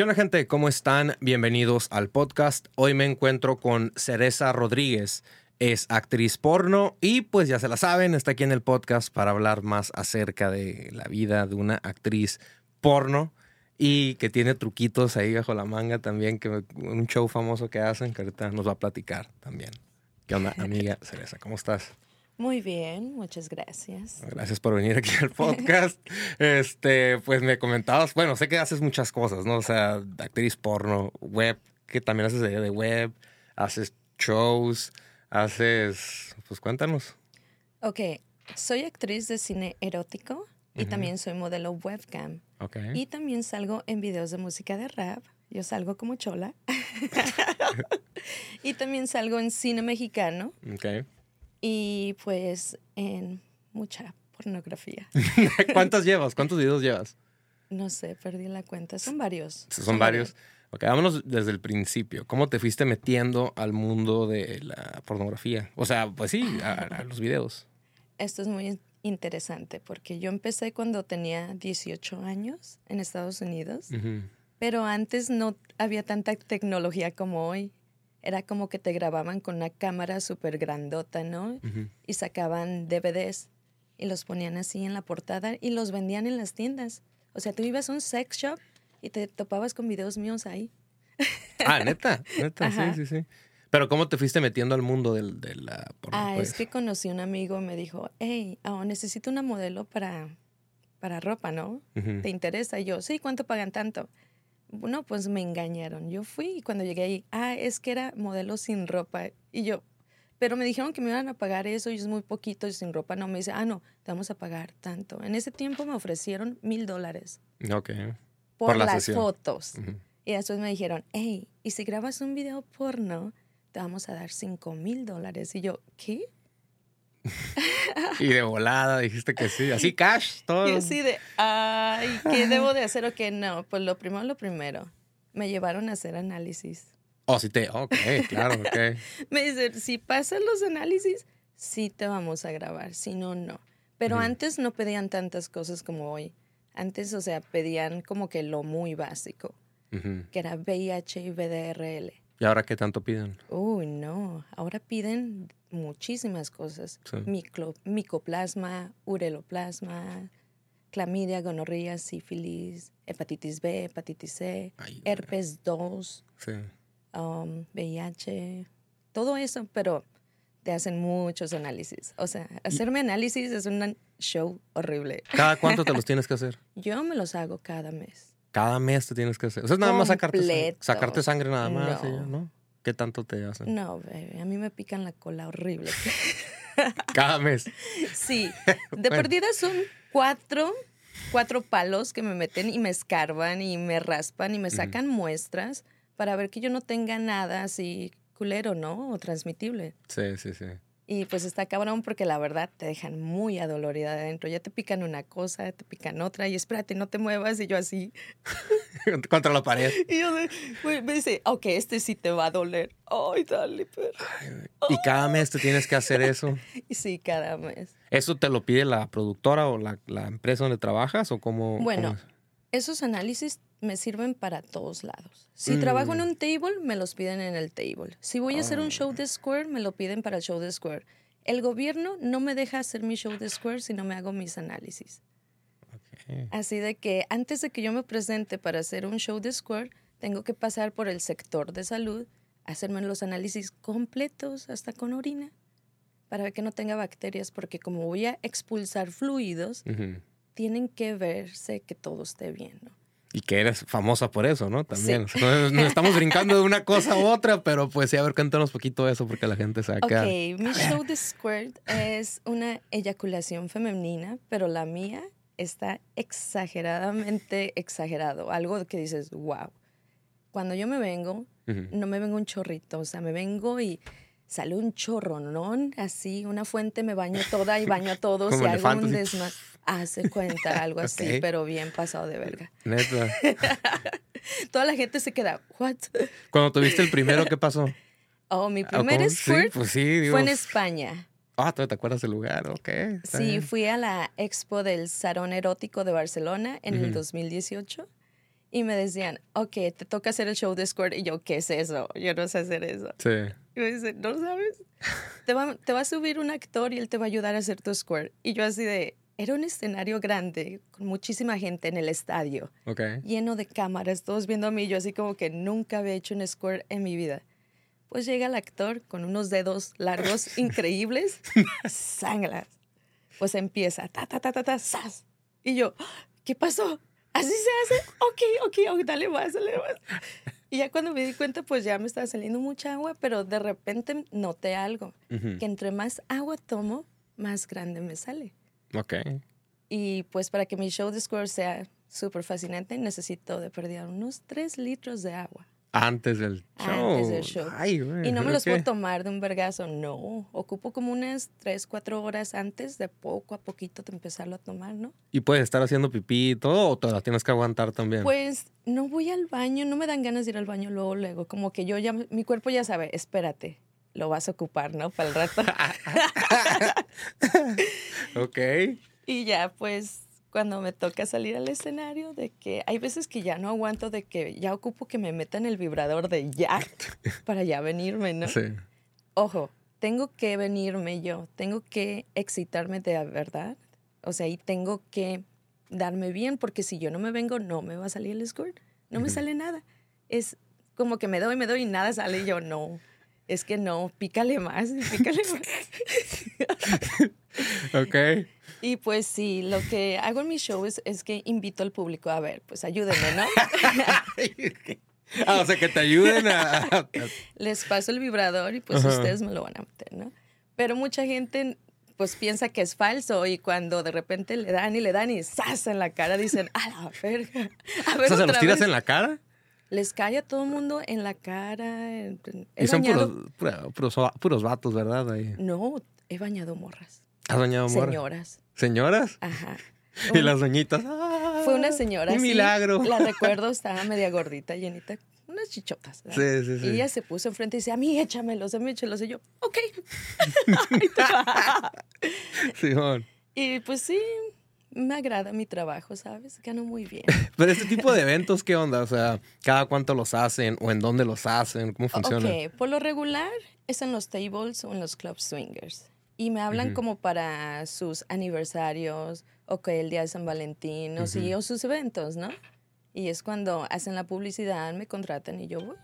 ¿Qué onda gente? ¿Cómo están? Bienvenidos al podcast. Hoy me encuentro con Cereza Rodríguez. Es actriz porno y pues ya se la saben, está aquí en el podcast para hablar más acerca de la vida de una actriz porno y que tiene truquitos ahí bajo la manga también, que un show famoso que hacen que ahorita nos va a platicar también. ¿Qué onda, amiga Cereza? ¿Cómo estás? Muy bien, muchas gracias. Gracias por venir aquí al podcast. este, pues me comentabas, bueno, sé que haces muchas cosas, ¿no? O sea, actriz porno, web, que también haces de web, haces shows, haces, pues cuéntanos. Ok, soy actriz de cine erótico y también soy modelo webcam. Ok. Y también salgo en videos de música de rap. Yo salgo como chola. y también salgo en cine mexicano. Ok. Y pues en mucha pornografía. ¿Cuántas llevas? ¿Cuántos videos llevas? No sé, perdí la cuenta. Son varios. Son varios. Ok, vámonos desde el principio. ¿Cómo te fuiste metiendo al mundo de la pornografía? O sea, pues sí, a, a los videos. Esto es muy interesante porque yo empecé cuando tenía 18 años en Estados Unidos, pero antes no había tanta tecnología como hoy. Era como que te grababan con una cámara súper grandota, ¿no? Y sacaban DVDs y los ponían así en la portada y los vendían en las tiendas. O sea, tú ibas a un sex shop y te topabas con videos míos ahí. Ah, neta, neta, Ajá. sí, sí, sí. Pero ¿cómo te fuiste metiendo al mundo del- de la porno? Ah, pues? es que conocí a un amigo y me dijo, hey, oh, necesito una modelo para, para ropa, ¿no? ¿Te interesa? Y yo, sí, ¿cuánto pagan tanto? Bueno, pues me engañaron. Yo fui y cuando llegué ahí, ah, es que era modelo sin ropa. Y yo, pero me dijeron que me iban a pagar eso y es muy poquito y sin ropa. No, me dice, ah, no, te vamos a pagar tanto. En ese tiempo me ofrecieron mil dólares Ok. por, Por la las sesión. fotos. Y después me dijeron, hey, y si grabas un video porno, te vamos a dar cinco mil dólares. Y yo, ¿qué? Y de volada dijiste que sí. Así cash, todo. Y así de, ay, ¿qué debo de hacer o qué no? Pues lo primero, lo primero. Me llevaron a hacer análisis. Oh, sí te. Ok, claro, ok. Me dicen, si pasan los análisis, sí te vamos a grabar, si no, no. Pero antes no pedían tantas cosas como hoy. Antes, o sea, pedían como que lo muy básico, Ujú. que era VIH y VDRL. ¿Y ahora qué tanto piden? Uy, no. Ahora piden muchísimas cosas. Sí. Miclo- micoplasma, ureloplasma, clamidia, gonorrea, sífilis, hepatitis B, hepatitis C, Ay, herpes 2, Sí. um, VIH, todo eso, pero te hacen muchos análisis. O sea, hacerme análisis es un show horrible. ¿Cada cuánto te los tienes que hacer? Yo me los hago cada mes. Cada mes te tienes que hacer. O sea, es nada más sacarte, sang- Completo. sacarte sangre nada más, y ya, No. ¿Qué tanto te hacen? No, baby, a mí me pican la cola horrible. Cada mes. Sí, de Bueno. perdida son cuatro, cuatro palos que me meten y me escarban y me raspan y me sacan muestras para ver que yo no tenga nada así culero, ¿no? O transmitible. Sí, sí, sí. Y pues está cabrón porque la verdad te dejan muy adolorida adentro. Ya te pican una cosa, te pican otra y espérate, no te muevas y yo así. Contra la pared. Y yo de- me dice, ok, este sí te va a doler. Ay, dale, perro. Y cada mes te tienes que hacer eso. Sí, cada mes. ¿Eso te lo pide la productora o la, la empresa donde trabajas o cómo? Bueno, cómo es? Esos análisis me sirven para todos lados. Si Mm. trabajo en un table, me los piden en el table. Si voy a hacer Ah. un show de Square, me lo piden para el show de Square. El gobierno no me deja hacer mi show de Square si no me hago mis análisis. Así de que antes de que yo me presente para hacer un show de Square, tengo que pasar por el sector de salud, hacerme los análisis completos, hasta con orina, para que no tenga bacterias, porque como voy a expulsar fluidos, tienen que verse que todo esté bien, ¿no? Y que eres famosa por eso, ¿no? También. No- Nos estamos brincando de una cosa a otra, pero pues sí, a ver, cuéntanos poquito eso porque la gente se acá. Ok, mi show de Squirt es una eyaculación femenina, pero la mía está exageradamente exagerado. Algo que dices, wow. Cuando yo me vengo, no me vengo un chorrito, o sea, me vengo y sale un chorronón, así, una fuente, me baño toda y baño a todos Como y hago un elefante, desma... Hace cuenta, algo así, pero bien pasado de verga. Neta. Toda la gente se queda, ¿what? Cuando tuviste el primero, ¿qué pasó? Oh, mi Ah, primer ¿cómo? squirt Sí, pues sí, digo. fue en España. Ah, ¿todavía te acuerdas del lugar? Ok. Sí, bien. fui a la expo del Salón Erótico de Barcelona en el Ujú. 2018 Y me decían, ok, te toca hacer el show de squirt. Y yo, ¿qué es eso? Yo no sé hacer eso. Sí. Y me dicen, ¿no sabes? te, va, te va a subir un actor y él te va a ayudar a hacer tu squirt. Y yo así de, era un escenario grande, con muchísima gente en el estadio, lleno de cámaras, todos viendo a mí. Yo así como que nunca había hecho un squirt en mi vida. Pues llega el actor con unos dedos largos increíbles, sangras. Pues empieza, ta, ta, ta, ta, ta, sas. Y yo, ¿qué pasó? ¿Así se hace? Ok, ok, dale más, dale más. Y ya cuando me di cuenta, pues ya me estaba saliendo mucha agua, pero de repente noté algo, que entre más agua tomo, más grande me sale. Ok. Y pues para que mi show de squirt sea súper fascinante, necesito de perder unos 3 litros de agua. Antes del show. Antes del show. Ay, güey. Y no me ¿pero los puedo tomar de un vergazo, no. Ocupo como unas 3, 4 horas antes de poco a poquito de empezarlo a tomar, ¿no? ¿Y puedes estar haciendo pipí y todo o te la tienes que aguantar también? Pues no voy al baño, no me dan ganas de ir al baño luego, luego. Como que yo ya, mi cuerpo ya sabe, espérate, lo vas a ocupar, ¿no? Para el rato. ok. y ya, pues, cuando me toca salir al escenario, de que hay veces que ya no aguanto, de que ya ocupo que me metan el vibrador de ya, para ya venirme, ¿no? Sí. Ojo, tengo que venirme yo, tengo que excitarme de verdad. O sea, y tengo que darme bien, porque si yo no me vengo, no me va a salir el squirt. No me sale nada. Es como que me doy, me doy y nada sale y yo no. Es que no, pícale más, pícale más. Ok. Y pues sí, lo que hago en mi show es, es que invito al público a ver, pues ayúdenme, ¿no? ah, o sea, que te ayuden a... Les paso el vibrador y pues ustedes me lo van a meter, ¿no? Pero mucha gente pues piensa que es falso y cuando de repente le dan y le dan y ¡zas! en la cara dicen, ¡a la verga! A O ver, sea, ¿se los tiras vez. en la cara? Les cae a todo el mundo en la cara. He Y son bañado- puros, puros, puros vatos, ¿verdad? Ahí. No, he bañado morras. ¿Has bañado morra? Señoras. ¿Señoras? Ajá. Y las doñitas. ¡ah! Fue una señora. ¡Qué sí, milagro! La recuerdo, estaba media gordita, llenita, unas chichotas. ¿verdad? Sí, sí, sí. Y ella se puso enfrente y dice, a mí échamelos, a mí échamelos. Y yo, ok. Simón. y pues sí, me agrada mi trabajo, ¿sabes? Gano muy bien. Pero este tipo de eventos, ¿qué onda? O sea, ¿cada cuánto los hacen? ¿O en dónde los hacen? ¿Cómo funciona? Ok, por lo regular es en los tables o en los club swingers. Y me hablan Ujú. como para sus aniversarios o que el día de San Valentín o, sí, o sus eventos, ¿no? Y es cuando hacen la publicidad, me contratan y yo voy.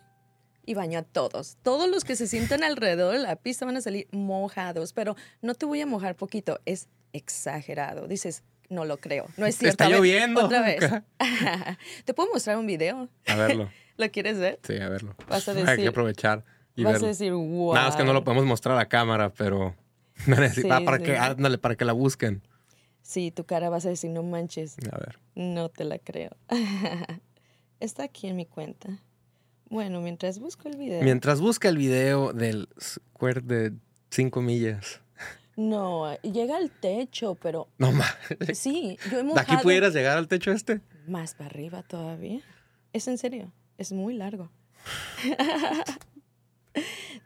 Y baño a todos. Todos los que se sientan alrededor de la pista van a salir mojados, pero no te voy a mojar poquito, es exagerado. Dices, no lo creo, no es cierto. Está ver, lloviendo. Otra vez. te puedo mostrar un video. A verlo. ¿Lo quieres ver? Sí, a verlo. Vas a Hay que decir- aprovechar y Vas verlo. a decir, wow. Nada más que no lo podemos mostrar a cámara, pero... No Sí, ah, para, sí. que, ándale, para que la busquen. Sí, tu cara vas a decir, no manches, A ver. no te la creo. Está aquí en mi cuenta. Bueno, mientras busco el video. Mientras busca el video del squirt de 5 millas. No, llega al techo, pero No más. sí, yo he ¿De mojado aquí pudieras llegar al techo este? más para arriba todavía. Es en serio, es muy largo.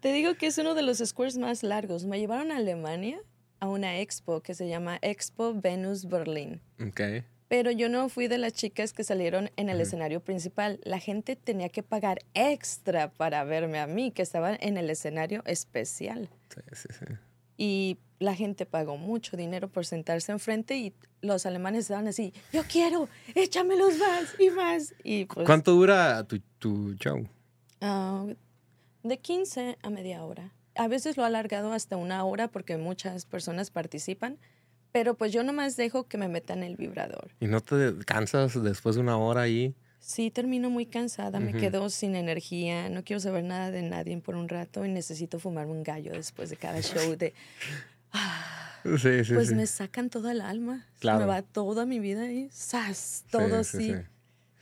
Te digo que es uno de los squares más largos. Me llevaron a Alemania a una expo que se llama Expo Venus Berlin. Ok. Pero yo no fui de las chicas que salieron en el escenario principal. La gente tenía que pagar extra para verme a mí, que estaba en el escenario especial. Sí, sí, sí. Y la gente pagó mucho dinero por sentarse enfrente y los alemanes estaban así, yo quiero, échamelos más y más. Y pues, ¿Cuánto dura tu, tu show? ah, de 15 a media hora. A veces lo he alargado hasta una hora porque muchas personas participan, pero pues yo nomás dejo que me metan el vibrador. ¿Y no te cansas después de una hora ahí? Sí, termino muy cansada, me Ujú. quedo sin energía, no quiero saber nada de nadie por un rato y necesito fumarme un gallo después de cada show de... Sí, sí, pues sí. me sacan toda el alma, Claro. me va toda mi vida ahí. Sí, Todo sí, sí. sí. O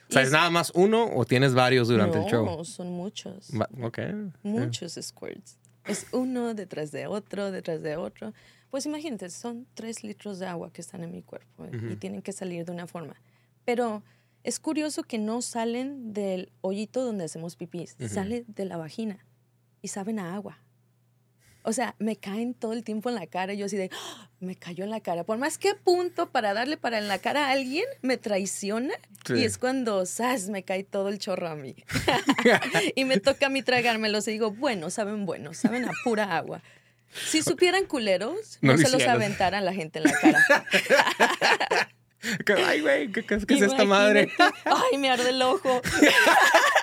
Y sea, ¿es nada más uno o tienes varios durante el show? No, son muchos, Va- Ok. sí. muchos squirts. Es uno detrás de otro, detrás de otro. Pues imagínate, son tres litros de agua que están en mi cuerpo ¿eh? y Ujú. tienen que salir de una forma. Pero es curioso que no salen del hoyito donde hacemos pipí, Ujú. sale de la vagina y saben a agua. O sea, me caen todo el tiempo en la cara. Yo así de, ¡Ah! me cayó en la cara. Por más que punto para darle para en la cara a alguien, me traiciona. Sí. Y es cuando, ¡zas! me cae todo el chorro a mí. y me toca a mí tragármelos. Y digo, bueno, saben bueno, saben a pura agua. Si supieran culeros, no, se los aventaran la gente en la cara. Ay, güey, ¿qué, qué es- qué es esta madre? Ay, me arde el ojo.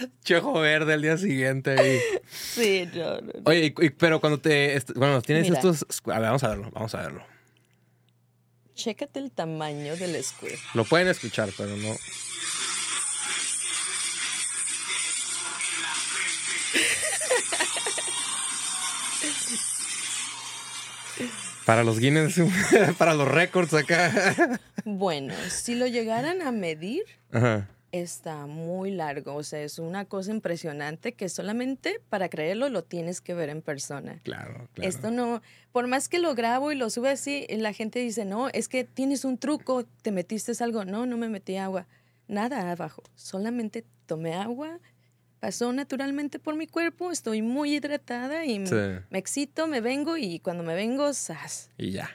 Chejo verde al día siguiente. Sí, no, no, no. Oye, y- y- pero cuando te. Bueno, tienes Mira. estos. A ver, vamos a verlo, vamos a verlo. Chécate el tamaño del squid. Lo pueden escuchar, pero no. Para los Guinness, para los récords acá. Bueno, si lo llegaran a medir, Ajá. Está muy largo. O sea, es una cosa impresionante que solamente para creerlo lo tienes que ver en persona. Claro, claro. Esto no, por más que lo grabo y lo sube así, la gente dice, no, es que tienes un truco, te metiste algo. No, no me metí agua. Nada abajo. Solamente tomé agua, pasó naturalmente por mi cuerpo, estoy muy hidratada y m- Sí. me excito, me vengo y cuando me vengo, ¡zas! Y ya.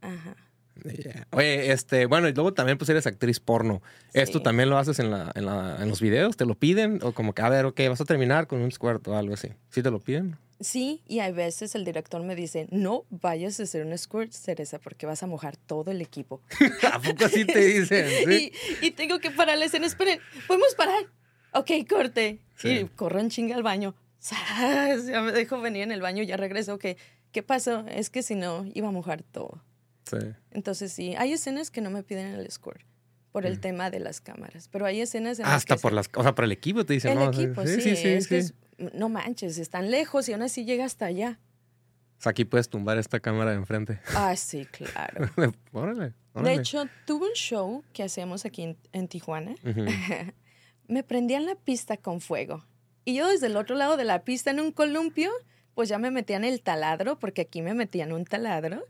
Ajá. Y ya. Oye, este, bueno, y luego también pues eres actriz porno. ¿Esto también lo haces en, la, en, la, en los videos? ¿Te lo piden? O como que, a ver, ok, vas a terminar con un squirt o algo así. ¿Sí te lo piden? Sí, y a veces el director me dice, no vayas a hacer un squirt, Cereza, porque vas a mojar todo el equipo. ¿A poco así te dicen? ¿Sí? y, y tengo que parar la escena. Esperen, ¿podemos parar? Ok, corte. Sí. Y corro en chinga al baño. Ya me dejo venir en el baño, ya regreso. Ok, ¿qué pasó? Es que si no, iba a mojar todo. Sí. Entonces sí, hay escenas que no me piden el squirt por el tema de las cámaras, pero hay escenas en las Mm. Hasta que por las, o sea, por el equipo te dicen, El ¿no? equipo, sí, sí, sí, es que es- no manches, están lejos y aún así llega hasta allá. O sea, aquí puedes tumbar esta cámara de enfrente. Ah, sí, claro. órale, De hecho, tuve un show que hacíamos aquí en, en Tijuana. Me prendían la pista con fuego. Y yo desde el otro lado de la pista en un columpio, pues ya me metían el taladro, porque aquí me metían un taladro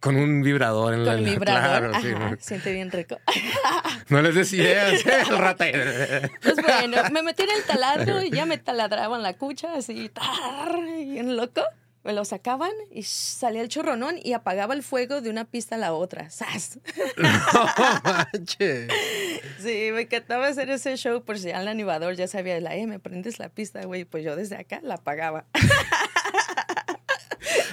Con un vibrador en la con vibrador. Claro, sí. Ajá, siente bien rico. No les des ideas, ¿eh? el rata. Pues bueno, me metían el taladro y ya me taladraban la cucha así, tar, bien loco. Me lo sacaban y salía el chorronón y apagaba el fuego de una pista a la otra. ¡Sas! no manches. Sí, me encantaba hacer ese show por si al animador ya sabía, la, eh, me prendes la pista, güey. Pues yo desde acá la apagaba.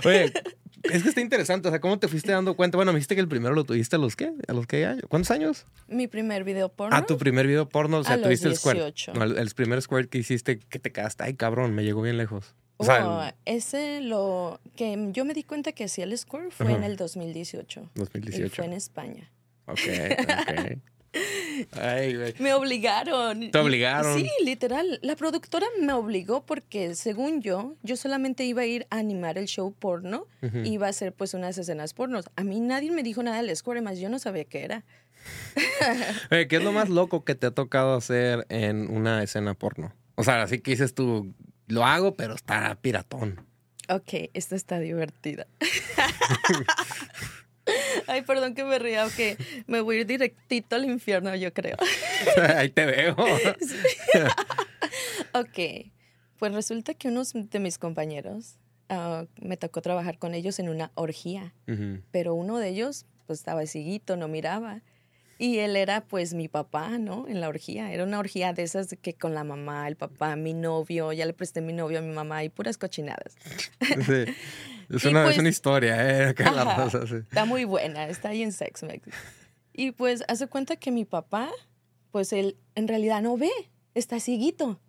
Oye, es que está interesante. O sea, ¿cómo te fuiste dando cuenta? Bueno, me dijiste que el primero lo tuviste a los qué? ¿A los qué años? ¿Cuántos años? Mi primer video porno. Ah, tu primer video porno. O sea, A los tuviste el squirt. 18. No, el, el primer squirt que hiciste que te quedaste. Ay, cabrón, me llegó bien lejos. O sea, Oh, el ese lo que yo me di cuenta que hacía el squirt fue en el 2018. Y 2018. fue en España. Ok, ok. Ay, güey. Me obligaron. ¿Te obligaron? Sí, literal. La productora me obligó porque, según yo, yo solamente iba a ir a animar el show porno. Ujú. Iba a hacer pues unas escenas pornos. A mí nadie me dijo nada del squirt, más yo no sabía qué era. Oye, ¿qué es lo más loco que te ha tocado hacer en una escena porno? O sea, así que dices tú, lo hago, pero está piratón. Ok, esta está divertida. Ay, perdón que me ría, que me voy a ir directito al infierno, yo creo. Ahí te veo. Ok, pues resulta que unos de mis compañeros ah, me tocó trabajar con ellos en una orgía, pero uno de ellos pues estaba ciguito, no miraba. Y él era pues mi papá, ¿no? En la orgía. Era una orgía de esas que con la mamá, el papá, mi novio, ya le presté mi novio a mi mamá y puras cochinadas. Sí. Es, una, es pues- una historia, ¿eh? Acá la Ajá. raza, sí. Está muy buena, está ahí en Sex Mex. Y pues hace cuenta que mi papá, pues él en realidad no ve, está ciguito.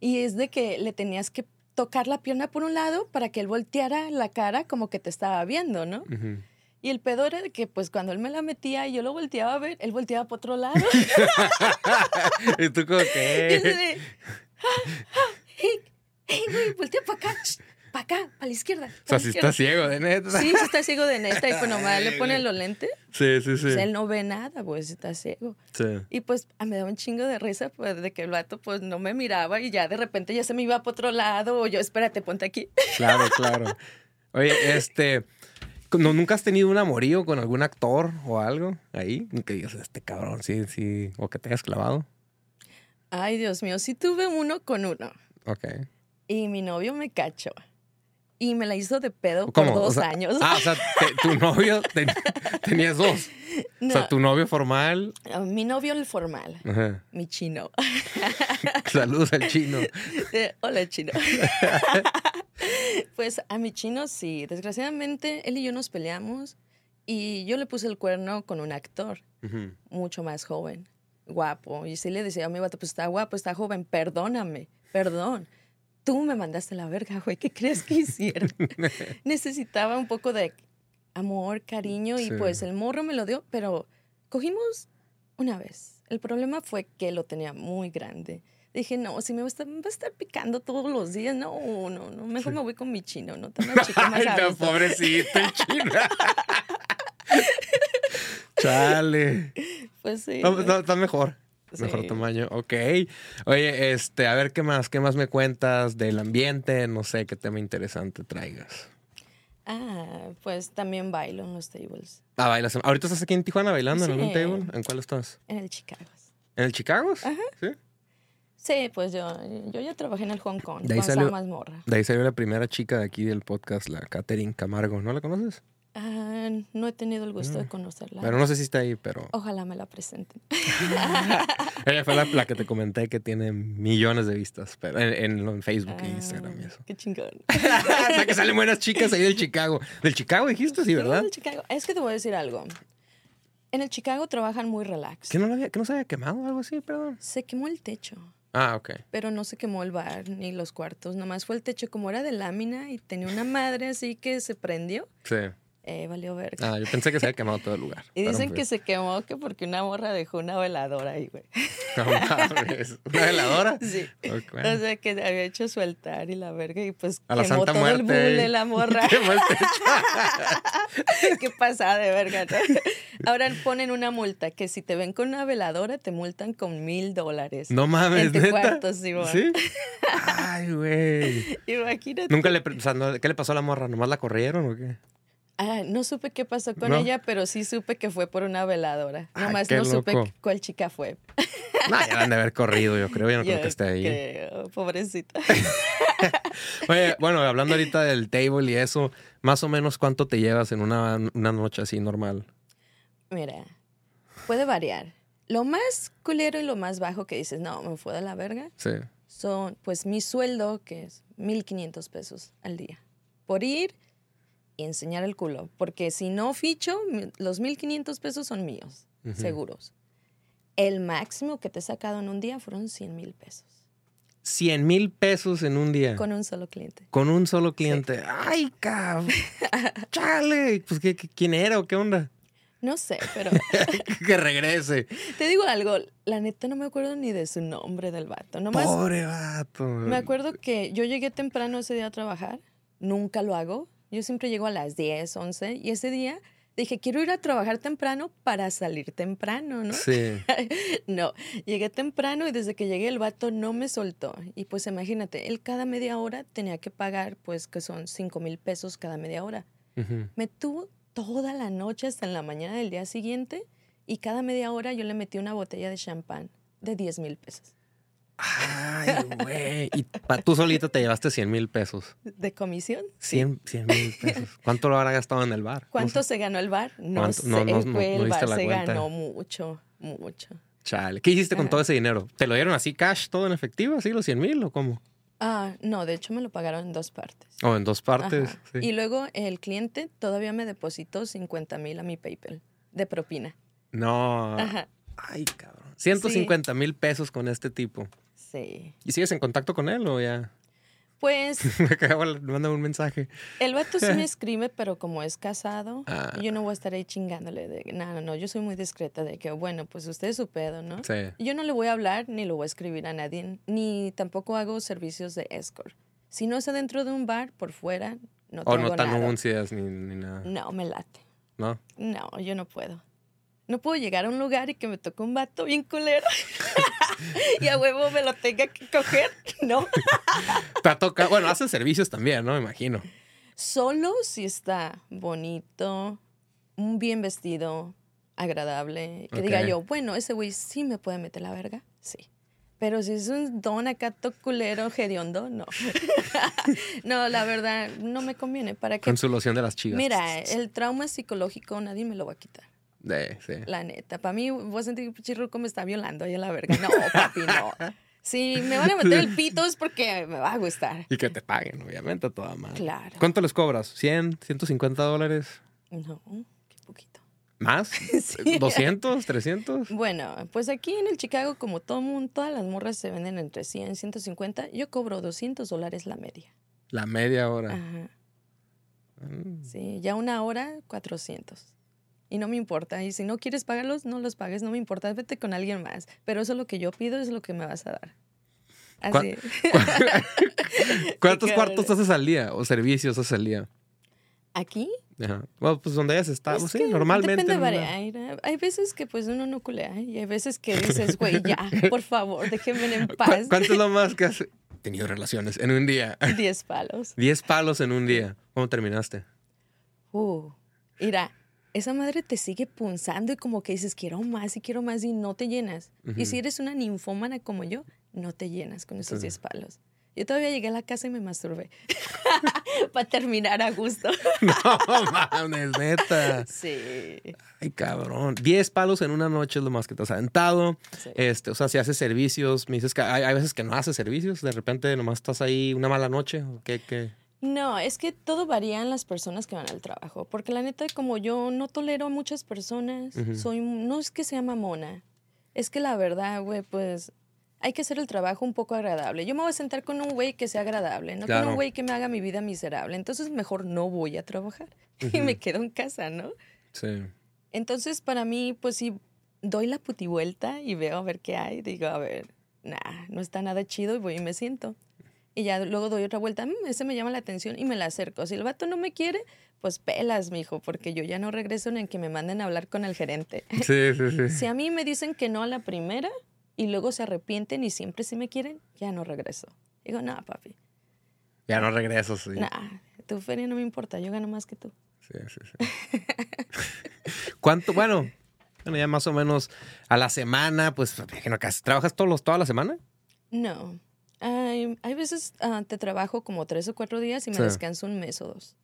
Y es de que le tenías que tocar la pierna por un lado para que él volteara la cara como que te estaba viendo, ¿no? Ujú. Y el pedo era de que pues cuando él me la metía y yo lo volteaba a ver, él volteaba por otro lado. y tú como y así que... de, "Ah, ah, hey, hey, güey, voltea para acá, para acá, para la izquierda. O sea, si izquierda". estás ciego, de neta. Sí, sí está ciego de neta y pues nomás le ponen güey. los lentes. Sí, sí, sí. Pues él no ve nada, pues está ciego. Sí. Y pues ah, me daba un chingo de risa, pues de que el vato pues no me miraba y ya de repente ya se me iba para otro lado o yo, espérate, ponte aquí. Claro, claro. Oye, este... ¿no- ¿Nunca has tenido un amorío con algún actor o algo ahí? Que digas, este cabrón, sí, sí. O que te hayas clavado. Ay, Dios mío, sí tuve uno con uno Ok. y mi novio me cachó. Y me la hizo de pedo ¿Cómo? por O dos sea, años. Ah, o sea, te- tu novio, ten- tenías dos. O sea, No, tu novio formal. a Mi novio el formal, Ajá. mi chino. Saludos al chino. Eh, Hola, chino. pues a mi chino sí. Desgraciadamente, él y yo nos peleamos y yo le puse el cuerno con un actor mucho más joven, guapo. Y sí le decía a mi vato, pues está guapo, está joven, perdóname, perdón. Tú me mandaste la verga, güey. ¿Qué crees que hiciera? Necesitaba un poco de amor, cariño y Sí. pues el morro me lo dio, pero cogimos una vez. El problema fue que lo tenía muy grande. Dije, no, si me va a estar, me va a estar picando todos los días, no, no, no, mejor me voy con mi chino, no tan chico más Ay, no, pobrecito el chino. Chale. Pues sí. No, no, está mejor. Mejor Sí. tamaño. Ok. Oye, este, a ver qué más, qué más me cuentas del ambiente, no sé qué tema interesante traigas. Ah, pues también bailo en los tables, Ah, bailas. Ahorita estás aquí en Tijuana bailando en algún Sí. table. ¿En cuál estás? en el Chicago. ¿En el Chicago? Ajá. Sí. Sí, pues yo, yo ya trabajé en el Hong Kong, De ahí salió- estaba más morra. De ahí salió la primera chica de aquí del podcast, la Catherine Camargo. ¿No la conoces? Ah, no he tenido el gusto de conocerla. Pero no sé si está ahí, pero Ojalá me la presenten. ella fue la, la que te comenté que tiene millones de vistas pero en, en- en Facebook e Ah, Instagram y eso. Qué chingón. o sea que salen buenas chicas ahí del Chicago. Del Chicago dijiste, sí, ¿verdad? Sí, del Chicago. Es que te voy a decir algo. En el Chicago trabajan muy relax. ¿Que no, lo había, que no se había quemado o algo así? Perdón. Se quemó el techo, Ah, ok. pero no se quemó el bar ni los cuartos. Nomás fue el techo como era de lámina y tenía una madre así que se prendió. Sí. Eh, valió verga. Ah, yo pensé que se había quemado todo el lugar. y dicen que se quemó que porque una morra dejó una veladora ahí, güey. No mames. ¿Una veladora? Sí. Ok. O sea, que había hecho su altar y la verga y pues A la quemó Santa todo el Muerte. bull de la morra. El. Qué pasada de verga. ¿no? Ahora ponen una multa que si te ven con una veladora te multan con mil dólares. No mames, En tu neta. cuarto, sí. Ay, güey. Imagínate. Nunca le... o sea, no- ¿Qué le pasó a la morra? ¿Nomás la corrieron o qué? Ah, no supe qué pasó con ¿No? ella, pero sí supe que fue por una veladora. Ah, Nomás no supe loco. cuál chica fue. No, ya la han de haber corrido, yo creo. Yo no creo que esté ahí. creo, pobrecita. Oye, bueno, hablando ahorita del table y eso, más o menos cuánto te llevas en una, una noche así normal. Mira, puede variar. Lo más culero y lo más bajo que dices, no, me fue de la verga, Sí. son pues mi sueldo, que es 1.500 pesos al día, por ir y enseñar el culo. Porque si no ficho, los 1.500 pesos son míos, seguros. El máximo que te he sacado en un día fueron 100 mil pesos, 100 mil pesos en un día. Con, con un solo cliente. un solo cliente. ¡Ay, cabrón! ¡Chale! Pues, ¿qué, qué- quién era o qué onda? No sé, pero que regrese. te digo algo, la neta no me acuerdo ni de su nombre del vato. Nomás Pobre vato. Me acuerdo que yo llegué temprano ese día a trabajar. Nunca lo hago. Yo siempre llego a las 10, 11. Y ese día dije, quiero ir a trabajar temprano para salir temprano, ¿no? Sí. no, llegué temprano y desde que llegué el vato no me soltó. Y pues imagínate, él cada media hora tenía que pagar, pues que son 5 mil pesos cada media hora. Me tuvo toda la noche hasta en la mañana del día siguiente y cada media hora yo le metí una botella de champán de 10 mil pesos Ay, güey. Y pa- tú solito te llevaste 100 mil pesos. de comisión. 100 mil pesos. ¿Cuánto lo habrá gastado en el bar? No ¿Cuánto sé. se ganó el bar? No ¿Cuánto? sé, No, no, no el bar la se cuenta. ganó mucho, mucho. Chale. ¿Qué hiciste con Ajá. todo ese dinero? ¿Te lo dieron así cash, todo en efectivo, así los 100 mil o cómo? Ah, no, de hecho me lo pagaron en dos partes. O en dos partes. Sí. Y luego el cliente todavía me depositó 50 mil a mi PayPal de propina. No. Ajá, Ay, cabrón. 150 mil pesos con este tipo. Sí. ¿Y sigues en contacto con él o ya? Pues Me acabo de mandar un mensaje. el vato sí me escribe, pero como es casado, Ah. yo no voy a estar ahí chingándole de, no, no, no, yo soy muy discreta de que, bueno, pues usted es su pedo, ¿no? Sí. Yo no le voy a hablar ni lo voy a escribir a nadie, ni tampoco hago servicios de escort. Si no es adentro de un bar, por fuera, no O tengo no te nada. anuncias ni, ni nada. No, me late. ¿No? No, yo no puedo. No puedo llegar a un lugar y que me toque un vato bien culero y a huevo me lo tenga que coger. No. Te ha tocado. Bueno, hacen servicios también, ¿no? Me imagino. Solo si está bonito, un bien vestido, agradable. Que diga yo, bueno, ese güey sí me puede meter la verga. Sí. Pero si es un don acá todo culero, hediondo, no. no, la verdad, no me conviene. ¿Para qué? Con su loción de las chivas. Mira, el trauma psicológico nadie me lo va a quitar. Sí. La neta. Para mí, voy a sentir que Chirruco me está violando ahí a la verga. No, papi, no. Si me van a meter el pito es porque me va a gustar. Y que te paguen, obviamente, a toda madre. Claro. ¿Cuánto les cobras? ¿100? ¿150 dólares? No, qué poquito. ¿Más? Sí. ¿200? ¿300? Bueno, pues aquí en el Chicago, como todo mundo, todas las morras se venden entre 100 y 150, yo cobro 200 dólares la media. La media hora. Ajá. Mm. Sí, ya una hora, 400. Y no me importa. Y si no quieres pagarlos, no los pagues, no me importa. Vete con alguien más. Pero eso es lo que yo pido, es lo que me vas a dar. Así. ¿Cuántos cuartos haces al día o servicios haces al día? Aquí, Ajá. Bueno, pues donde hayas estado, pues sí, normalmente. Depende en una- varía. Hay veces que pues uno no culea y hay veces que dices, güey, ya, por favor, déjenme en ¿Cu- paz. ¿Cuánto es lo más que has tenido relaciones en un día? 10 palos. 10 palos en un día. ¿Cómo terminaste? Uh, mira, esa madre te sigue punzando y como que dices, quiero más y quiero más y no te llenas. Y si eres una ninfómana como yo, no te llenas con esos Sí. 10 palos. Yo todavía llegué a la casa y me masturbé. Para terminar a gusto. No mames, neta. Sí. Ay, cabrón. 10 palos en una noche es lo más que te has aventado. sí. Este, o sea, si haces servicios, me dices que hay, hay veces que no haces servicios, de repente nomás estás ahí una mala noche. ¿o ¿Qué, qué? No, es que todo varía en las personas que van al trabajo. Porque la neta, como yo no tolero a muchas personas, soy, no es que sea mamona. Es que la verdad, güey, pues hay que hacer el trabajo un poco agradable. Yo me voy a sentar con un güey que sea agradable, no con un güey que me haga mi vida miserable. Entonces mejor no voy a trabajar y me quedo en casa, ¿no? Sí. Entonces para mí, pues si doy la putivuelta y veo a ver qué hay, digo, a ver, nah, no está nada chido y voy y me siento. Y ya luego doy otra vuelta, "Mm, ese me llama la atención y me la acerco. Si el vato no me quiere, pues pelas, mijo, porque yo ya no regreso en que me manden a hablar con el gerente. Sí, sí, sí. Si a mí me dicen que no a la primera y luego se arrepienten y siempre sí me quieren, ya no regreso. Digo, no, papi, Ya no regreso, sí. nah, tu feria no me importa, yo gano más que tú. Sí, sí, sí. ¿Cuánto? Bueno, bueno, ya más o menos a la semana, pues, imagino que ¿trabajas todos los, toda la semana? No. Hay, hay veces ah, te trabajo como tres o cuatro días y me Sí. descanso un mes o dos.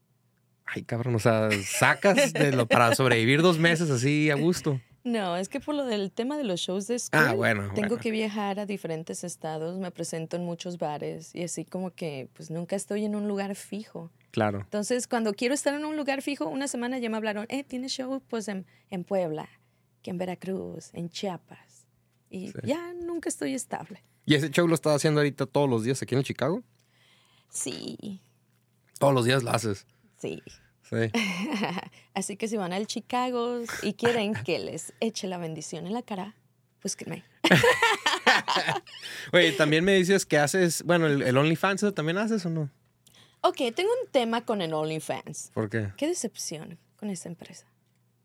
Ay, cabrón, o sea, sacas de lo, para sobrevivir dos meses así a gusto. No, es que por lo del tema de los shows de school, Ah, bueno, tengo bueno. que viajar a diferentes estados, me presento en muchos bares y así como que pues nunca estoy en un lugar fijo. Claro. Entonces, cuando quiero estar en un lugar fijo, una semana ya me hablaron, eh, tienes show pues en, en Puebla, que en Veracruz, en Chiapas. Y Sí. ya nunca estoy estable. ¿Y ese show lo estás haciendo ahorita todos los días aquí en Chicago? Sí, Todos los días lo haces. sí. Sí. Así que si van al Chicago y quieren que les eche la bendición en la cara, búsquenme. Oye, también me dices que haces, bueno, el, el OnlyFans ¿eso también haces o no? Ok, tengo un tema con el OnlyFans. ¿Por qué? Qué decepción con esta empresa.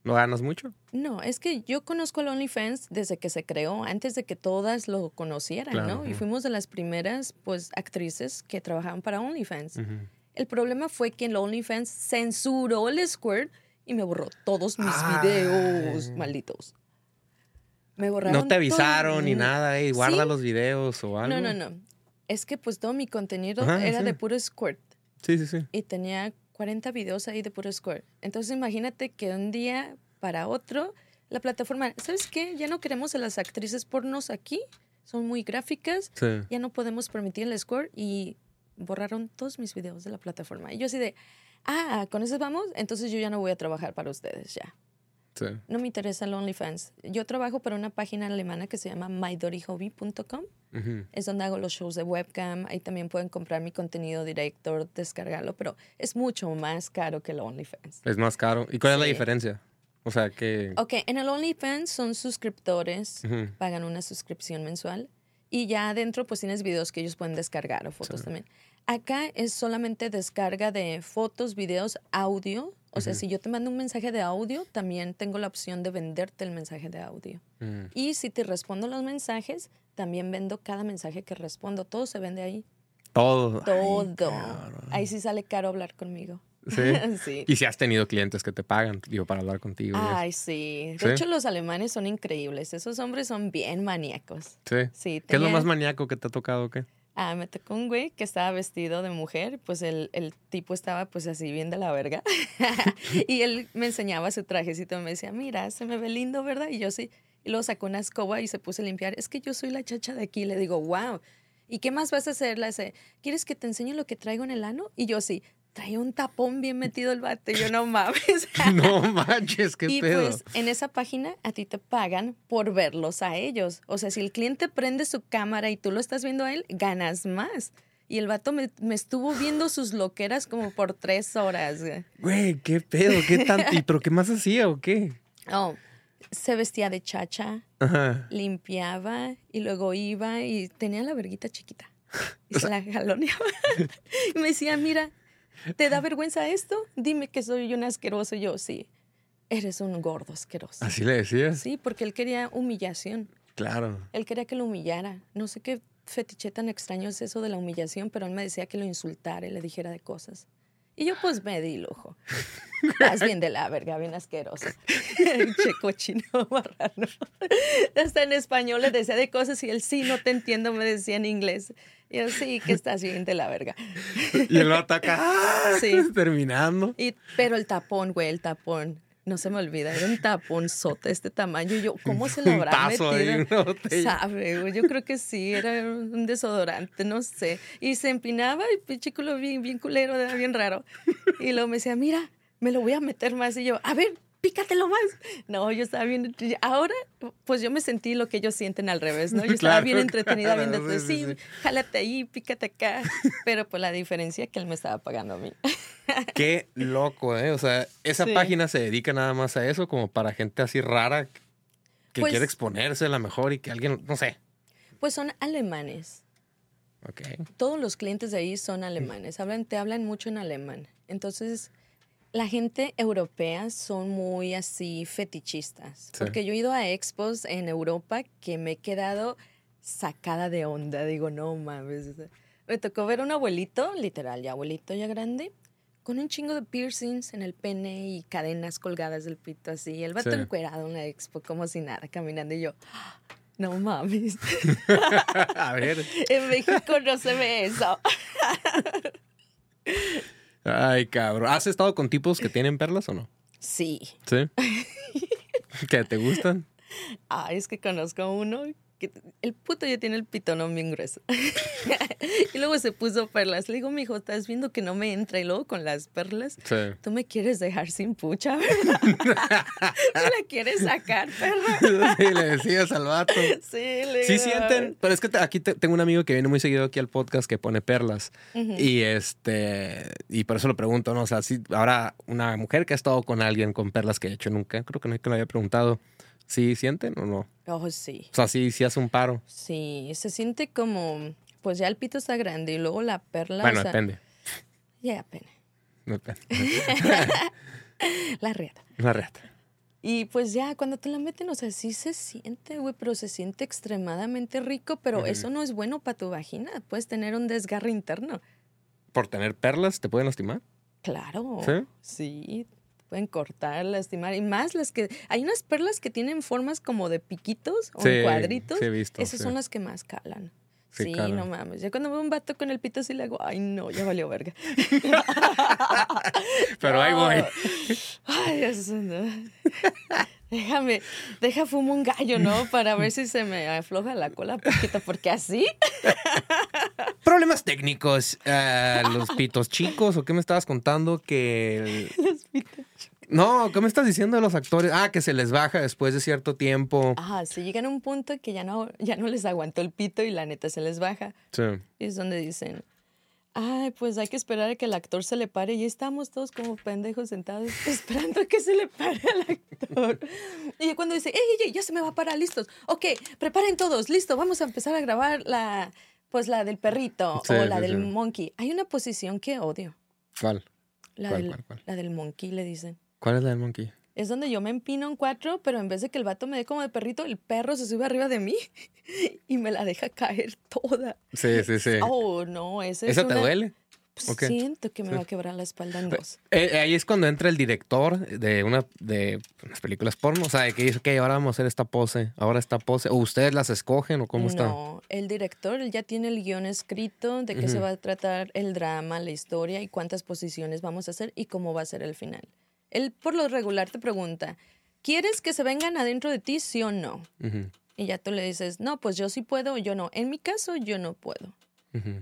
¿No ganas mucho? No, es que yo conozco el OnlyFans desde que se creó, antes de que todas lo conocieran, Claro, ¿no? Y ujú. fuimos de las primeras, pues, actrices que trabajaban para OnlyFans. Ujú. El problema fue que el OnlyFans censuró el Squirt y me borró todos mis Ay. videos, malditos. Me borraron No te avisaron todo. ni nada, ey, guarda Sí. los videos o algo. No, no, no. Es que pues todo mi contenido Ajá, era sí. de puro squirt Sí, sí, sí. y tenía 40 videos ahí de puro squirt. Entonces imagínate que un día para otro la plataforma, ¿sabes qué? Ya no queremos a las actrices pornos aquí, son muy gráficas, Sí. ya no podemos permitir el squirt y borraron todos mis videos de la plataforma. Y yo así de, ah, con eso vamos, entonces yo ya no voy a trabajar para ustedes ya. Sí. No me interesa el OnlyFans. Yo trabajo para una página alemana que se llama mydoryhobby.com Ujú. es donde hago los shows de webcam. Ahí también pueden comprar mi contenido directo, descargarlo, pero es mucho más caro que el OnlyFans. Es más caro. ¿Y cuál es la Sí. diferencia? O sea, que... Ok, en el OnlyFans son suscriptores, pagan una suscripción mensual y ya adentro pues tienes videos que ellos pueden descargar o fotos Sí. también. Acá es solamente descarga de fotos, videos, audio. O sea, si yo te mando un mensaje de audio, también tengo la opción de venderte el mensaje de audio. Mm. Y si te respondo los mensajes, también vendo cada mensaje que respondo. Todo se vende ahí. Todo. Todo. Ahí sí sale caro hablar conmigo. Sí. sí. Y si has tenido clientes que te pagan, digo, para hablar contigo. Ay, sí. De ¿Sí? hecho, los alemanes son increíbles. Esos hombres son bien maníacos. Sí. Sí. ¿Qué es lo más maníaco que te ha tocado o qué? Ah, me tocó un güey que estaba vestido de mujer, pues el, el tipo estaba pues así bien de la verga. y él me enseñaba su trajecito, me decía, mira, se me ve lindo, ¿verdad? Y yo sí. Y luego sacó una escoba y se puso a limpiar. Es que yo soy la chacha de aquí. Le digo, wow. ¿Y qué más vas a hacer? Le dice, ¿quieres que te enseñe lo que traigo en el ano? Y yo sí. Traía un tapón bien metido el vato. Y yo, no mames. no manches, qué y pedo. pues en esa página a ti te pagan por verlos a ellos. O sea, si el cliente prende su cámara y tú lo estás viendo a él, ganas más. Y el vato me, me estuvo viendo sus loqueras como por tres horas. güey. Qué pedo, qué tan... ¿Y pero qué más hacía o qué? Oh, se vestía de chacha, Ajá. limpiaba y luego iba y tenía la verguita chiquita. Y se la jaloneaba. y me decía, mira, ¿te da vergüenza esto? Dime que soy un asqueroso. Yo, sí, eres un gordo asqueroso. ¿Así le decías? Sí, porque él quería humillación. Claro. Él quería que lo humillara. No sé qué fetiche tan extraño es eso de la humillación, pero él me decía que lo insultara y le dijera de cosas. Y yo pues me di lujo. Estás bien de la verga, bien asqueroso. che cochino marrano. Hasta en español le decía de cosas y él sí, no te entiendo, me decía en inglés. Y yo sí, que estás bien de la verga. Y vato acá, ¡ah! Sí. terminando. Y, pero el tapón, güey, el tapón. No se me olvida, era un tapón sota este tamaño. Y yo, ¿cómo se lo Un habrá tazo ahí, metido? botella. Sabe, güey, yo creo que sí, era un desodorante, no sé. Y se empinaba y pinche culo bien, bien culero, era bien raro. Y luego me decía, mira, me lo voy a meter más. Y yo, a ver, pícatelo más. No, yo estaba bien. Ahora, pues yo me sentí lo que ellos sienten al revés, ¿no? Yo estaba Claro, bien entretenida claro, viendo, sí, sí, sí, jálate ahí, pícate acá. Pero pues la diferencia es que él me estaba pagando a mí. Qué loco, ¿eh? O sea, esa Sí. página se dedica nada más a eso, como para gente así rara que Pues- quiere exponerse a la mejor y que alguien, no sé. Pues son alemanes. Ok. todos los clientes de ahí son alemanes, hablan, te hablan mucho en alemán. Entonces, la gente europea son muy así fetichistas. Sí. Porque yo he ido a expos en Europa que me he quedado sacada de onda. Digo, no mames. Me tocó ver a un abuelito, literal, ya abuelito ya grande, con un chingo de piercings en el pene y cadenas colgadas del pito así. El vato Sí. encuerado en la expo como si nada, caminando. Y yo, "Ah, no mames. a ver. en México no se ve eso. Ay, cabrón. ¿Has estado con tipos que tienen perlas o no? Sí. Sí. ¿Que te gustan? Ah, es que conozco a uno que el puto ya tiene el pitón bien grueso. y luego se puso perlas. Le digo, mijo, estás viendo que no me entra. Y luego con las perlas, Sí. tú me quieres dejar sin pucha, ¿verdad? ¿Tú la quieres sacar, perra? Sí, le decías al vato. Sí, le Sí sienten, pero es que aquí te- tengo un amigo que viene muy seguido aquí al podcast que pone perlas y este y por eso lo pregunto, ¿no? O sea, si ahora una mujer que ha estado con alguien con perlas que he hecho nunca, creo que no que lo había preguntado, ¿sí sienten o no? Oh, sí. O sea, sí, sí hace un paro. Sí, se siente como, pues ya el pito está grande y luego la perla, bueno, o sea, depende. ya pena. Depende. La riata. Una reata. Y pues ya, cuando te la meten, o sea, sí se siente, güey, pero se siente extremadamente rico, pero eso no es bueno para tu vagina. Puedes tener un desgarre interno. ¿Por tener perlas te pueden lastimar? Claro. ¿Sí? Sí, pueden cortar, lastimar. Y más las que. Hay unas perlas que tienen formas como de piquitos o Sí, cuadritos. sí he visto, Esas sí. son las que más calan. Sí, calan. no mames. Ya cuando veo un vato con el pito así le hago, ay no, ya valió verga. Pero ahí voy. Ay, eso no. Déjame, deja fumo un gallo, ¿no? Para ver si se me afloja la cola poquito, porque así. Problemas técnicos. eh, los pitos chicos, ¿o qué me estabas contando? Que. el- No, ¿qué me estás diciendo de los actores? Ah, que se les baja después de cierto tiempo. Ajá, si llegan a un punto que ya no, ya no les aguantó el pito y la neta se les baja. Sí. Y es donde dicen, ay, pues hay que esperar a que el actor se le pare. Y estamos todos como pendejos sentados esperando a que se le pare al actor. Y cuando dice, ey, ey, ey, ya se me va a parar, listos. Ok, preparen todos, listo, vamos a empezar a grabar la, pues la del perrito Sí, o la sí, del sí. monkey. Hay una posición que odio. ¿Cuál? La, ¿Cuál, del, cuál, cuál? la del monkey, le dicen. ¿Cuál es la del monkey? Es donde yo me empino en cuatro, pero en vez de que el vato me dé como de perrito, el perro se sube arriba de mí y me la deja caer toda. Sí, sí, sí. Oh, no, ese es ¿Esa te una- duele? Pues Ok. siento que me Sí. va a quebrar la espalda en dos. Eh, ahí es cuando entra el director de una de unas películas porno, o sea, que dice, ok, ahora vamos a hacer esta pose, ahora esta pose, o ustedes las escogen, o cómo está. No, el director él ya tiene el guion escrito de qué se Ujú. va a tratar el drama, la historia y cuántas posiciones vamos a hacer y cómo va a ser el final. Él por lo regular te pregunta, ¿quieres que se vengan adentro de ti, sí o no? Y ya tú le dices, no, pues yo sí puedo, yo no. En mi caso, yo no puedo.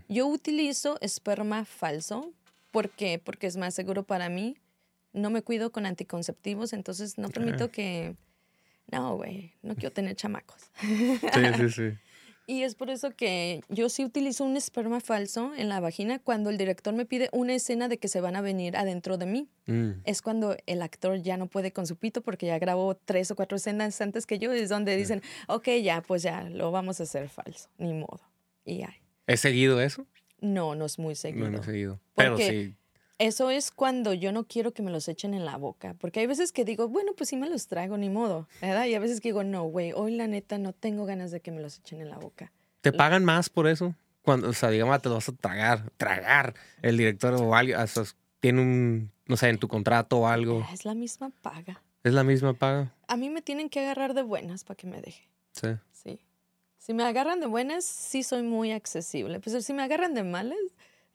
Yo utilizo esperma falso. ¿Por qué? Porque es más seguro para mí. No me cuido con anticonceptivos, entonces no permito que... No, güey, no quiero tener chamacos. Sí, sí, sí. Y es por eso que yo sí utilizo un esperma falso en la vagina cuando el director me pide una escena de que se van a venir adentro de mí. Mm, Es cuando el actor ya no puede con su pito porque ya grabó tres o cuatro escenas antes que yo. Es donde dicen, ok, ya, pues ya, lo vamos a hacer falso. Ni modo. Y ya. ¿Es seguido eso? No, no es muy seguido. No, no es seguido. Pero sí. Eso es cuando yo no quiero que me los echen en la boca. Porque hay veces que digo, bueno, pues sí me los trago, ni modo. ¿verdad? Y a veces que digo, no, güey, hoy la neta no tengo ganas de que me los echen en la boca. ¿Te pagan más por eso? Cuando, o sea, digamos, te lo vas a tragar, tragar el director o alguien, o sea, tiene un, no sé, en tu contrato o algo. Es la misma paga. ¿Es la misma paga? A mí me tienen que agarrar de buenas para que me deje. Sí. Sí. Si me agarran de buenas, sí soy muy accesible. Pues si me agarran de malas,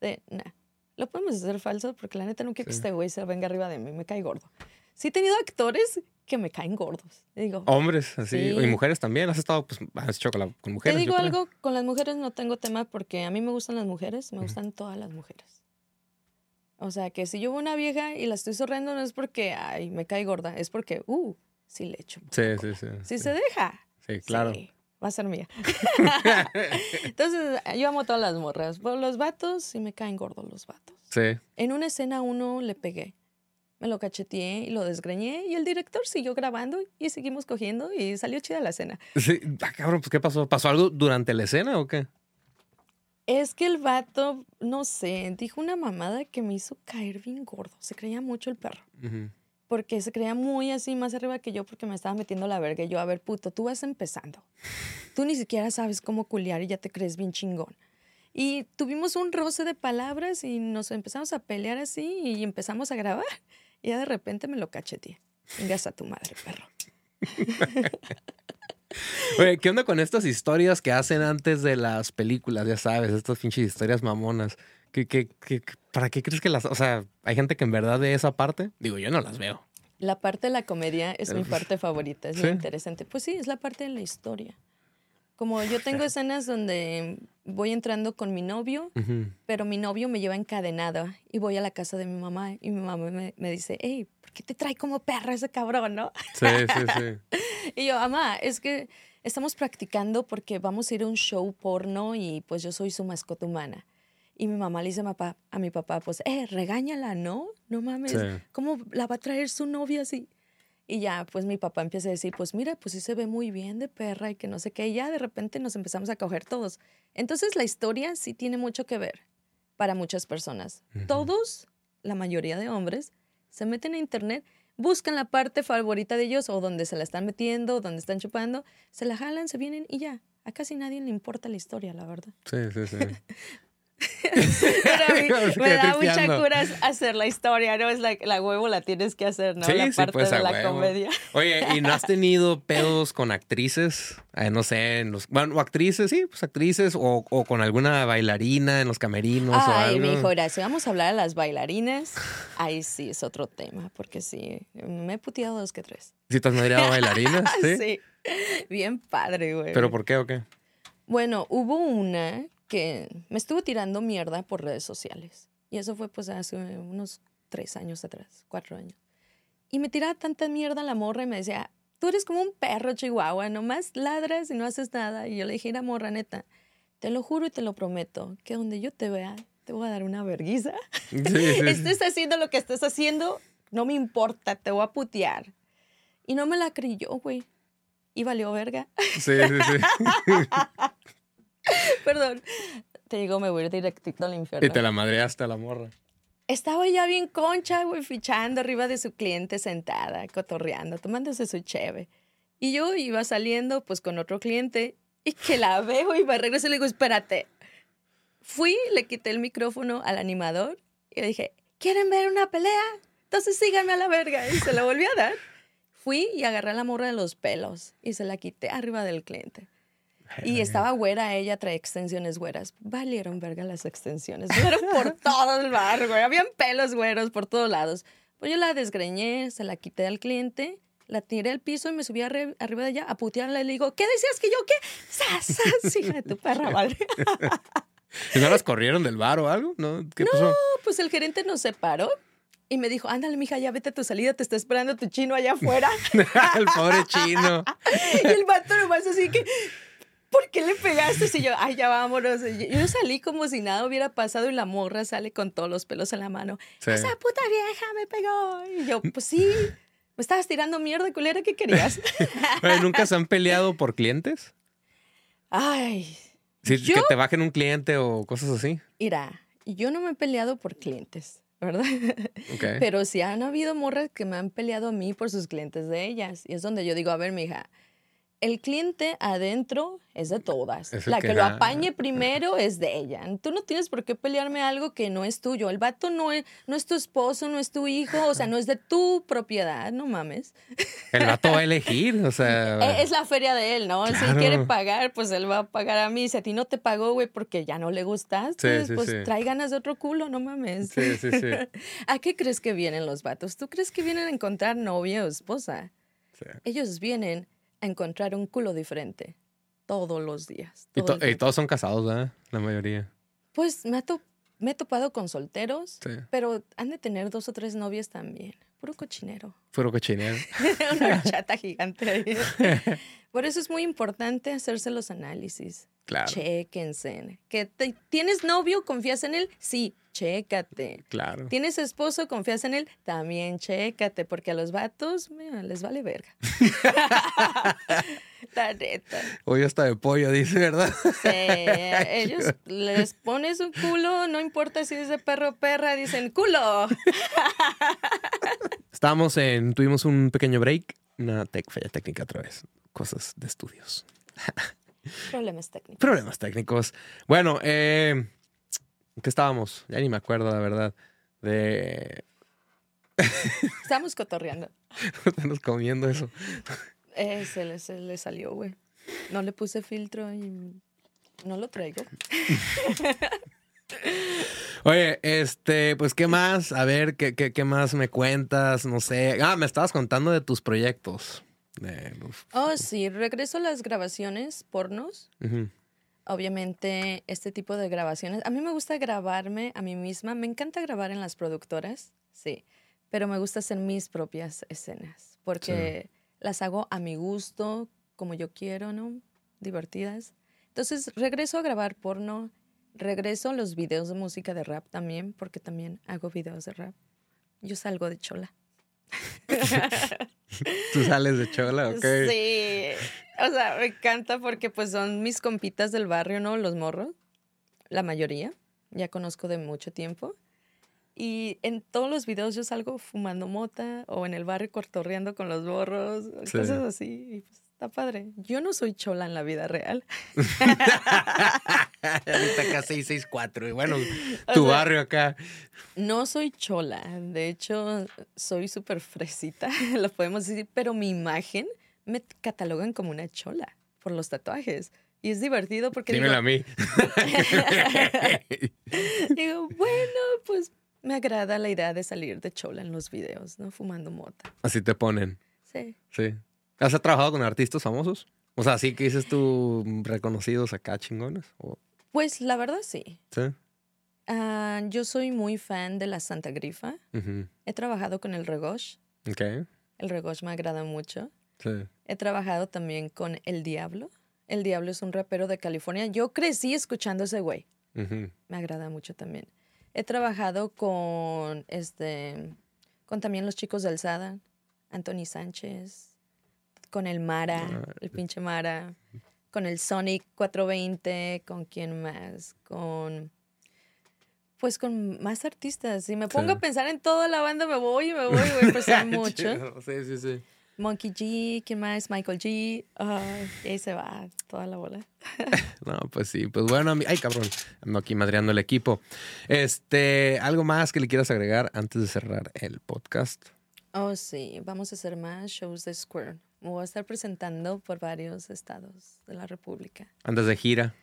de nah. Lo podemos hacer falso porque la neta no quiero que Sí. este güey se venga arriba de mí, me cae gordo. Sí he tenido actores que me caen gordos. Digo, Hombres, así. Sí. Y mujeres también. Has estado, pues, has hecho con, te mujeres. yo digo algo, con las mujeres no tengo tema porque a mí me gustan las mujeres, me gustan todas las mujeres. O sea, que si yo veo una vieja y la estoy sorrendo no es porque, ay, me cae gorda, es porque, uh, sí le echo. Sí, sí, sí. Si se deja. Sí, claro. Sí, va a ser mía. Entonces, yo amo todas las morras. Pero los vatos sí me caen gordos los vatos. Sí. En una escena uno le pegué. Me lo cacheteé y lo desgreñé y el director siguió grabando y seguimos cogiendo y salió chida la escena. Sí. Ah, cabrón, pues, ¿qué pasó? ¿Pasó algo durante la escena o qué? Es que el vato, no sé, dijo una mamada que me hizo caer bien gordo. Se creía mucho el perro. Ujú. Porque se creía muy así, más arriba que yo, porque me estaba metiendo la verga. Y yo, a ver, puto, tú vas empezando. Tú ni siquiera sabes cómo culiar y ya te crees bien chingón. Y tuvimos un roce de palabras y nos empezamos a pelear así y empezamos a grabar. Y ya de repente me lo cacheteé. Vengas a tu madre, perro. Oye, ¿qué onda con estas historias que hacen antes de las películas? Ya sabes, estas pinches historias mamonas. ¿Qué, qué, qué- para qué crees que las.? O sea, hay gente que en verdad ve esa parte. Digo, yo no las veo. La parte de la comedia es mi parte favorita, es ¿Sí? muy interesante. Pues sí, es la parte de la historia. Como yo tengo escenas donde voy entrando con mi novio, pero mi novio me lleva encadenada y voy a la casa de mi mamá y mi mamá me, me dice, hey, ¿por qué te trae como perra ese cabrón, no? Sí, sí, sí. Y yo, mamá, es que estamos practicando porque vamos a ir a un show porno y pues yo soy su mascota humana. Y mi mamá le dice a mi papá, a mi papá pues, eh, regáñala, ¿no? No mames, Sí. ¿cómo la va a traer su novia así? Y ya, pues mi papá empieza a decir, pues mira, pues sí se ve muy bien de perra y que no sé qué. Y ya de repente nos empezamos a coger todos. Entonces la historia sí tiene mucho que ver para muchas personas. Ujú. Todos, la mayoría de hombres, se meten a internet, buscan la parte favorita de ellos o donde se la están metiendo, donde están chupando, se la jalan, se vienen y ya. A casi nadie le importa la historia, la verdad. Sí, sí, sí. Pero a mí me da mucha cura hacer la historia, ¿no? Es la, la huevo la tienes que hacer, ¿no? Sí, la sí, parte pues, de la huevo. comedia. Oye, ¿y no has tenido pedos con actrices? Eh, no sé, en los, bueno, o actrices, sí, pues actrices, o, o con alguna bailarina en los camerinos o Ay, algo. mi si vamos a hablar de las bailarinas, ahí sí es otro tema, porque sí, me he puteado dos que tres. ¿Sí te has madreado bailarinas? ¿Sí? Sí, bien padre, güey. ¿Pero por qué o qué? Bueno, hubo una que me estuvo tirando mierda por redes sociales. Y eso fue pues hace unos tres años atrás, cuatro años. Y me tiraba tanta mierda la morra y me decía, tú eres como un perro chihuahua, nomás ladras y no haces nada. Y yo le dije, mira morra, neta, te lo juro y te lo prometo, que donde yo te vea, te voy a dar una verguiza. Sí, sí. estés haciendo lo que estés haciendo, no me importa, te voy a putear. Y no me la creyó, güey. Y valió verga. Sí, sí, sí. Perdón. Te digo, me voy a ir directito al infierno. Y te la madreaste a la morra. Estaba ya bien concha, güey, fichando arriba de su cliente sentada, cotorreando, tomándose su cheve. Y yo iba saliendo, pues, con otro cliente y que la veo y me regreso y le digo, espérate. Fui, le quité el micrófono al animador y le dije, ¿quieren ver una pelea? Entonces síganme a la verga. Y se la volví a dar. Fui y agarré a la morra de los pelos y se la quité arriba del cliente. Y estaba güera, ella trae extensiones güeras. Valieron verga las extensiones. Fueron por todo el bar, güey. Habían pelos güeros por todos lados. Pues yo la desgreñé, se la quité al cliente, la tiré al piso y me subí arriba de ella a putearla y le digo, ¿qué decías que yo qué? ¡Sas, sas! Hija de tu perra, vale. ¿Y no las corrieron del bar o algo? ¿No? ¿Qué no, pues el gerente nos separó y me dijo, ándale, mija, ya vete a tu salida, te está esperando tu chino allá afuera. el pobre chino. y el vato nomás así que, ¿por qué le pegaste? Y yo, ay, ya vámonos. Yo salí como si nada hubiera pasado y la morra sale con todos los pelos en la mano. Esa puta vieja me pegó. Y yo, pues sí, me estabas tirando mierda, culera, ¿qué querías? ¿Nunca se han peleado por clientes? Ay. Sí, que te bajen un cliente o cosas así. Mira, yo no me he peleado por clientes. ¿verdad? Pero sí han habido morras que me han peleado a mí por sus clientes de ellas. Y es donde yo digo, a ver, mija, el cliente adentro es de todas. la que, lo apañe primero es de ella. Tú no tienes por qué pelearme algo que no es tuyo. El vato no es, no es tu esposo, no es tu hijo, o sea, no es de tu propiedad, no mames. El vato va a elegir, o sea. E, es la feria de él, ¿no? Si quiere pagar, pues él va a pagar a mí. Si a ti no te pagó, güey, porque ya no le gustaste, pues trae ganas de otro culo, no mames. Sí, sí, sí. ¿A qué crees que vienen los vatos? ¿Tú crees que vienen a encontrar novia o esposa? Ellos vienen encontrar un culo diferente todos los días. y, todos son casados, ¿verdad? La mayoría. Pues me, he topado con solteros, pero han de tener dos o tres novias también. Puro cochinero. Puro cochinero. Una chata gigante. Por eso es muy importante hacerse los análisis. Claro. Chéquense. ¿Que ¿Tienes novio? ¿Confías en él? Sí, chécate. Claro. ¿Tienes esposo? ¿Confías en él? También chécate, porque a los vatos les vale verga. La neta. Hoy hasta de pollo, dice, ¿verdad? Sí, ellos les pones un culo, no importa si dice perro o perra, dicen culo. Estábamos en, tuvimos un pequeño break, una tech, falla técnica otra vez, cosas de estudios. Problemas técnicos. Problemas técnicos. Bueno, eh, ¿qué estábamos? Ya ni me acuerdo, la verdad. De. Estamos cotorreando. Estamos comiendo eso. Eh, se, le, se le salió, güey. No le puse filtro y no lo traigo. Oye, este, pues, ¿qué más? A ver, ¿qué, qué, qué más me cuentas? No sé. Ah, me estabas contando de tus proyectos. Oh, sí, regreso a las grabaciones pornos. Obviamente, este tipo de grabaciones. A mí me gusta grabarme a mí misma. Me encanta grabar en las productoras, sí. Pero me gusta hacer mis propias escenas. Porque las hago a mi gusto, como yo quiero, ¿no? Divertidas. Entonces, regreso a grabar porno. Regreso a los videos de música de rap también, porque también hago videos de rap. Yo salgo de chola. ¿Tú sales de chola? Ok. Sí. O sea, me encanta porque pues son mis compitas del barrio, ¿no? Los morros. La mayoría. Ya conozco de mucho tiempo. Y en todos los videos yo salgo fumando mota o en el barrio cortorreando con los borros, cosas así. Y pues está padre. Yo no soy chola en la vida real. Ahorita acá 664. Y bueno, tu barrio acá. No soy chola. De hecho, soy súper fresita, lo podemos decir. Pero mi imagen me catalogan como una chola por los tatuajes. Y es divertido porque. Dímelo a mí. digo, bueno, pues me agrada la idea de salir de chola en los videos, ¿no? Fumando mota. Así te ponen. Sí. Sí. ¿Has trabajado con artistas famosos? O sea, ¿sí que dices tú reconocidos acá chingones? Pues la verdad sí. Sí. Ah, yo soy muy fan de la Santa Grifa. He trabajado con el Regosh. El Regosh me agrada mucho. Sí. He trabajado también con El Diablo. El Diablo es un rapero de California. Yo crecí escuchando ese güey. Me agrada mucho también. He trabajado con este con también los chicos de Alzada, Anthony Sánchez, con el Mara, ah, el pinche Mara, con el Sonic 420, con quién más, con pues con más artistas. Si me pongo a pensar en toda la banda, me voy y me voy, voy a empezar mucho. Sí, sí, sí. Monkey G, ¿quién más? Michael G. Y ahí se va toda la bola. No, pues sí, pues bueno, ay cabrón, ando aquí madreando el equipo. Este, algo más que le quieras agregar antes de cerrar el podcast. Oh, sí, vamos a hacer más shows de Square. Me voy a estar presentando por varios estados de la República. Antes de gira.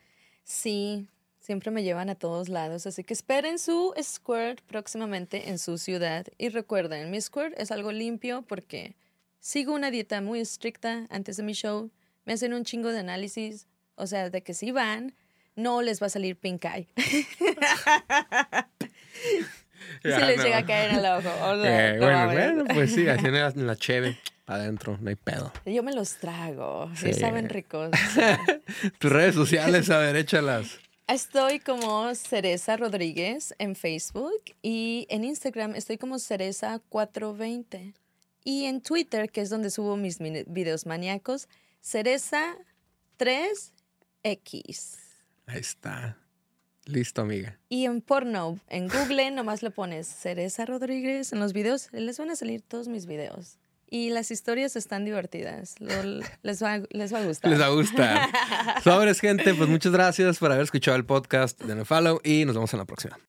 Sí, siempre me llevan a todos lados, así que esperen su Squirt próximamente en su ciudad. Y recuerden, mi Squirt es algo limpio porque sigo una dieta muy estricta antes de mi show. Me hacen un chingo de análisis, o sea, de que si van, no les va a salir pink eye. si les no. llega a caer en el ojo. Eh, no bueno, bueno, pues sí, así en la, en la cheve, adentro, no hay pedo. Yo me los trago, Sí. saben ricos. Tus redes sociales, a ver, échalas. Estoy como Cereza Rodríguez en Facebook y en Instagram estoy como Cereza420. Y en Twitter, que es donde subo mis videos maníacos, Cereza3X. Ahí está. Listo, amiga. Y en porno, en Google, nomás le pones Cereza Rodríguez en los videos, les van a salir todos mis videos. Y las historias están divertidas. lo- les, va, les va a gustar. Les va a gustar. Sobres, gente, pues muchas gracias por haber escuchado el podcast de No Follow y nos vemos en la próxima.